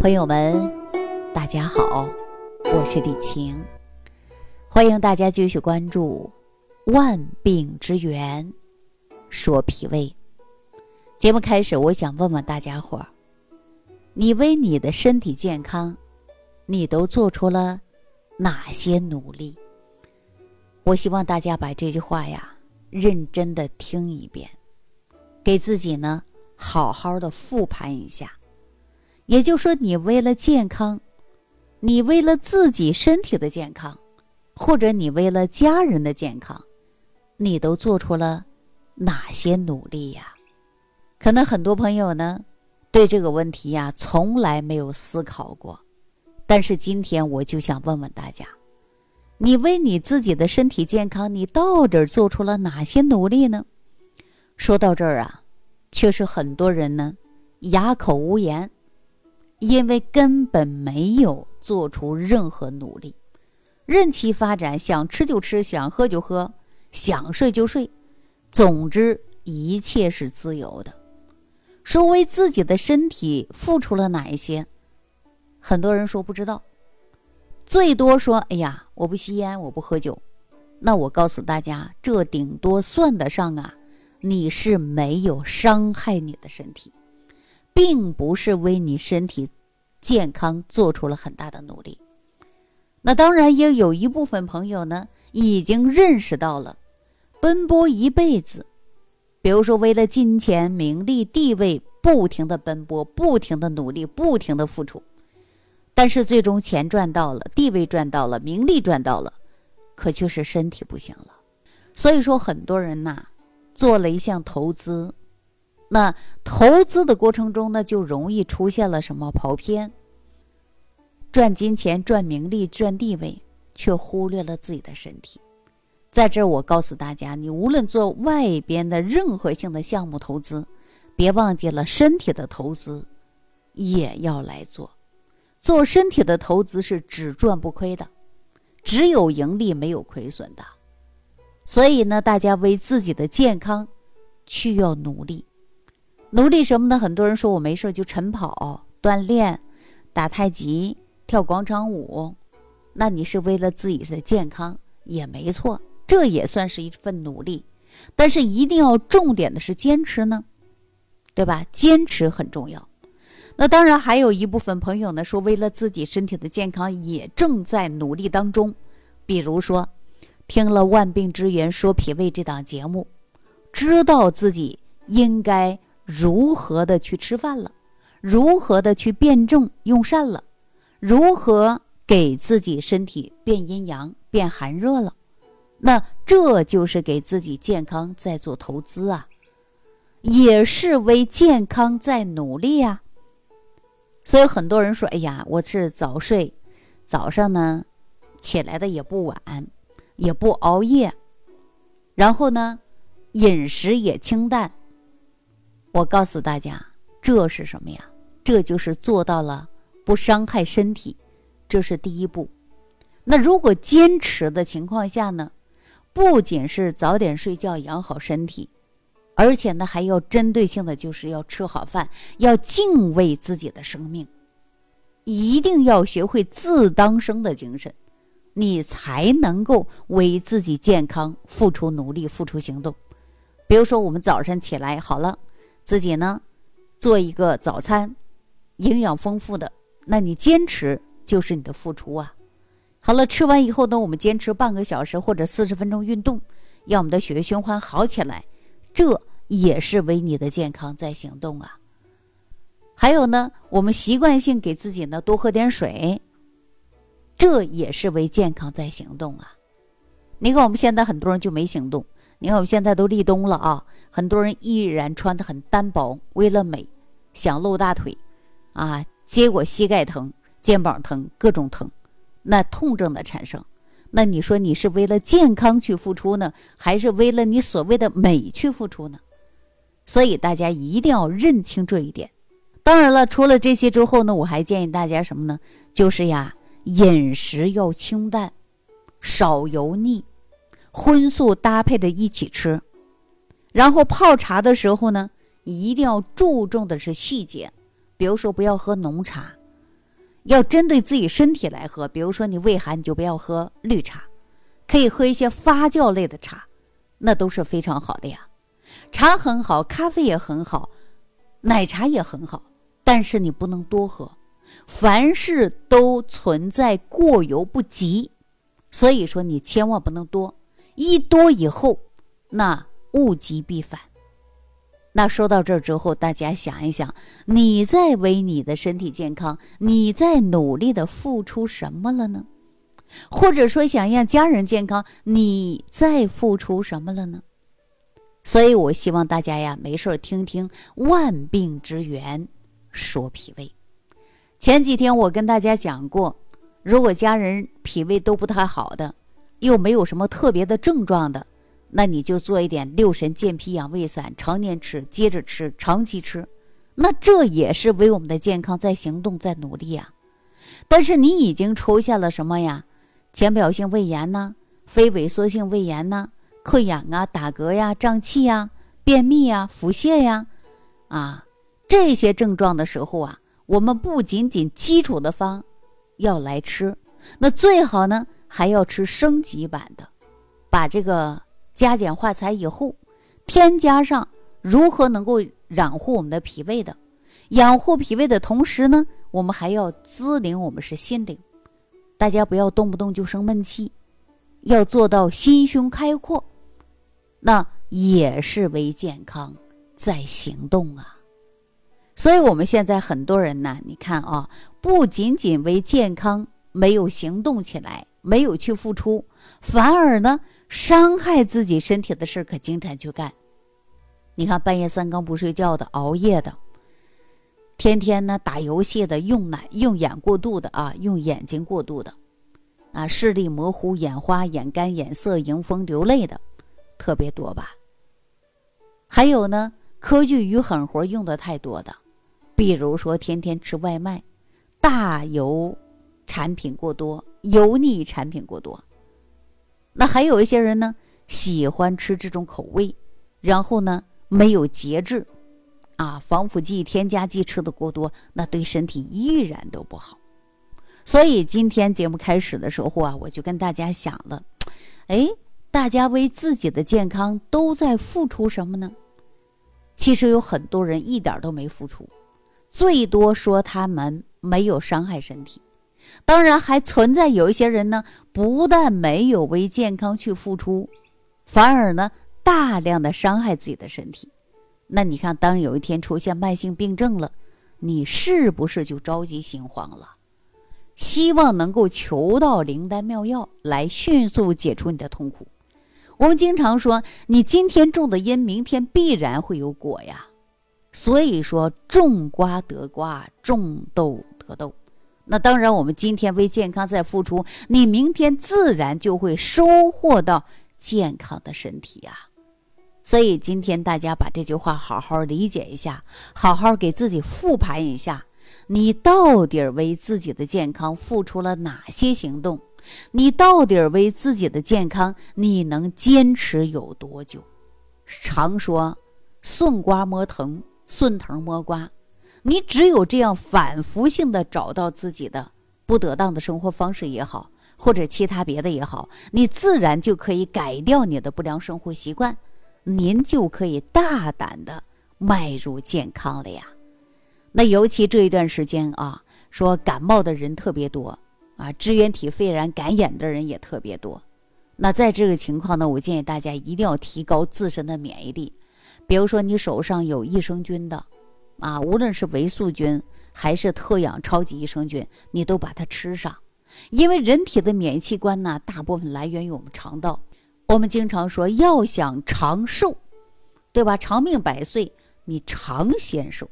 朋友们，大家好，我是李晴，欢迎大家继续关注《万病之源》，说脾胃。节目开始，我想问问大家伙儿：你为你的身体健康，你都做出了哪些努力？我希望大家把这句话呀认真的听一遍，给自己呢好好的复盘一下。也就是说，你为了健康，你为了自己身体的健康，或者你为了家人的健康，你都做出了哪些努力呀？可能很多朋友呢，对这个问题呀，从来没有思考过。但是今天我就想问问大家：你为你自己的身体健康，你到底做出了哪些努力呢？说到这儿啊，却是很多人呢，哑口无言。因为根本没有做出任何努力，任其发展，想吃就吃，想喝就喝，想睡就睡，总之一切是自由的。说为自己的身体付出了哪一些？很多人说不知道，最多说：“哎呀，我不吸烟，我不喝酒。”那我告诉大家，这顶多算得上啊，你是没有伤害你的身体。并不是为你身体健康做出了很大的努力，那当然也有一部分朋友呢，已经认识到了，奔波一辈子，比如说为了金钱、名利、地位，不停的奔波，不停的努力，不停的付出，但是最终钱赚到了，地位赚到了，名利赚到了，可却是身体不行了。所以说，很多人呐，做了一项投资。那投资的过程中呢，就容易出现了什么跑偏，赚金钱、赚名利、赚地位，却忽略了自己的身体。在这，我告诉大家，你无论做外边的任何性的项目投资，别忘记了身体的投资也要来做。做身体的投资是只赚不亏的，只有盈利没有亏损的。所以呢，大家为自己的健康需要努力。努力什么呢？很多人说我没事就晨跑、锻炼、打太极、跳广场舞，那你是为了自己的健康也没错，这也算是一份努力。但是一定要重点的是坚持呢，对吧？坚持很重要。那当然还有一部分朋友呢说，为了自己身体的健康也正在努力当中。比如说，听了《万病之源说脾胃》这档节目，知道自己应该。如何的去吃饭了？如何的去辩证用膳了？如何给自己身体变阴阳、变寒热了？那这就是给自己健康在做投资啊，也是为健康在努力啊。所以很多人说：“哎呀，我是早睡，早上呢起来的也不晚，也不熬夜，然后呢饮食也清淡。”我告诉大家，这是什么呀？这就是做到了不伤害身体，这是第一步。那如果坚持的情况下呢，不仅是早点睡觉养好身体，而且呢还要针对性的，就是要吃好饭，要敬畏自己的生命，一定要学会自当生的精神，你才能够为自己健康付出努力、付出行动。比如说，我们早上起来好了。自己呢，做一个早餐，营养丰富的，那你坚持就是你的付出啊。好了，吃完以后呢，我们坚持半个小时或者四十分钟运动，让我们的血液循环好起来，这也是为你的健康在行动啊。还有呢，我们习惯性给自己呢多喝点水，这也是为健康在行动啊。你看我们现在很多人就没行动。你看，我们现在都立冬了啊，很多人依然穿的很单薄，为了美，想露大腿，啊，结果膝盖疼、肩膀疼，各种疼，那痛症的产生，那你说你是为了健康去付出呢，还是为了你所谓的美去付出呢？所以大家一定要认清这一点。当然了，除了这些之后呢，我还建议大家什么呢？就是呀，饮食要清淡，少油腻。荤素搭配着一起吃，然后泡茶的时候呢，一定要注重的是细节，比如说不要喝浓茶，要针对自己身体来喝。比如说你胃寒，你就不要喝绿茶，可以喝一些发酵类的茶，那都是非常好的呀。茶很好，咖啡也很好，奶茶也很好，但是你不能多喝。凡事都存在过犹不及，所以说你千万不能多，一多以后，那物极必反。那说到这儿之后，大家想一想，你在为你的身体健康，你在努力的付出什么了呢？或者说想让家人健康，你在付出什么了呢？所以我希望大家呀，没事听听万病之源，说脾胃。前几天我跟大家讲过，如果家人脾胃都不太好的，又没有什么特别的症状的，那你就做一点六神健脾养胃散，常年吃，接着吃，长期吃，那这也是为我们的健康在行动，在努力呀。但是你已经出现了什么呀？浅表性胃炎呐，非萎缩性胃炎呐，溃疡啊，打嗝呀，胀气呀，便秘呀，腹泻呀，啊，这些症状的时候啊。我们不仅仅基础的方要来吃，那最好呢还要吃升级版的，把这个加减化裁以后，添加上如何能够养护我们的脾胃的，养护脾胃的同时呢，我们还要滋灵我们是心灵，大家不要动不动就生闷气，要做到心胸开阔，那也是为健康在行动啊。所以，我们现在很多人呢，你看啊，不仅仅为健康没有行动起来，没有去付出，反而呢，伤害自己身体的事可经常去干。你看，半夜三更不睡觉的，熬夜的，天天呢打游戏的，用奶用眼过度的啊，用眼睛过度的，啊，视力模糊、眼花、眼干、眼涩、迎风流泪的，特别多吧？还有呢，科技与狠活用的太多的。比如说，天天吃外卖，大油产品过多，油腻产品过多。那还有一些人呢，喜欢吃这种口味，然后呢没有节制，啊，防腐剂、添加剂吃的过多，那对身体依然都不好。所以今天节目开始的时候啊，我就跟大家想了，哎，大家为自己的健康都在付出什么呢？其实有很多人一点都没付出。最多说他们没有伤害身体，当然还存在有一些人呢，不但没有为健康去付出，反而呢大量的伤害自己的身体。那你看，当有一天出现慢性病症了，你是不是就着急心慌了？希望能够求到灵丹妙药来迅速解除你的痛苦。我们经常说，你今天种的因，明天必然会有果呀。所以说，种瓜得瓜，种豆得豆。那当然，我们今天为健康在付出，你明天自然就会收获到健康的身体呀。所以今天大家把这句话好好理解一下，好好给自己复盘一下，你到底为自己的健康付出了哪些行动？你到底为自己的健康，你能坚持有多久？常说，顺瓜摸藤。顺藤摸瓜，你只有这样反复性的找到自己的不得当的生活方式也好，或者其他别的也好，你自然就可以改掉你的不良生活习惯，您就可以大胆的迈入健康了呀。那尤其这一段时间啊，说感冒的人特别多啊，支原体肺炎感染的人也特别多。那在这个情况呢，我建议大家一定要提高自身的免疫力。比如说，你手上有益生菌的，啊，无论是维素菌还是特氧超级益生菌，你都把它吃上。因为人体的免疫器官呢，大部分来源于我们肠道。我们经常说，要想长寿，对吧？长命百岁，你常先寿。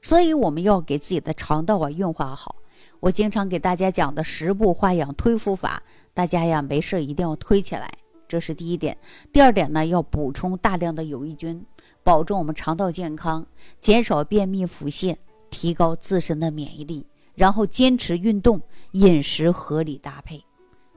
所以我们要给自己的肠道啊运化好。我经常给大家讲的十步化养推腹法，大家呀没事一定要推起来，这是第一点。第二点呢，要补充大量的有益菌。保证我们肠道健康，减少便秘腹泻，提高自身的免疫力，然后坚持运动，饮食合理搭配。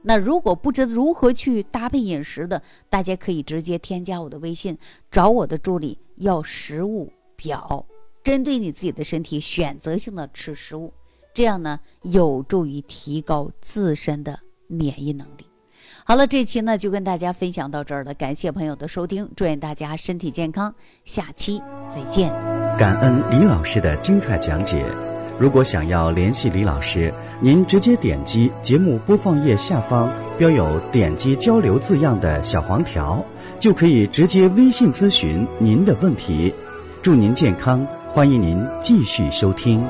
那如果不知如何去搭配饮食的，大家可以直接添加我的微信，找我的助理要食物表，针对你自己的身体选择性的吃食物，这样呢有助于提高自身的免疫能力。好了，这期呢就跟大家分享到这儿了，感谢朋友的收听，祝愿大家身体健康，下期再见。感恩李老师的精彩讲解。如果想要联系李老师，您直接点击节目播放页下方标有“点击交流”字样的小黄条，就可以直接微信咨询您的问题。祝您健康，欢迎您继续收听。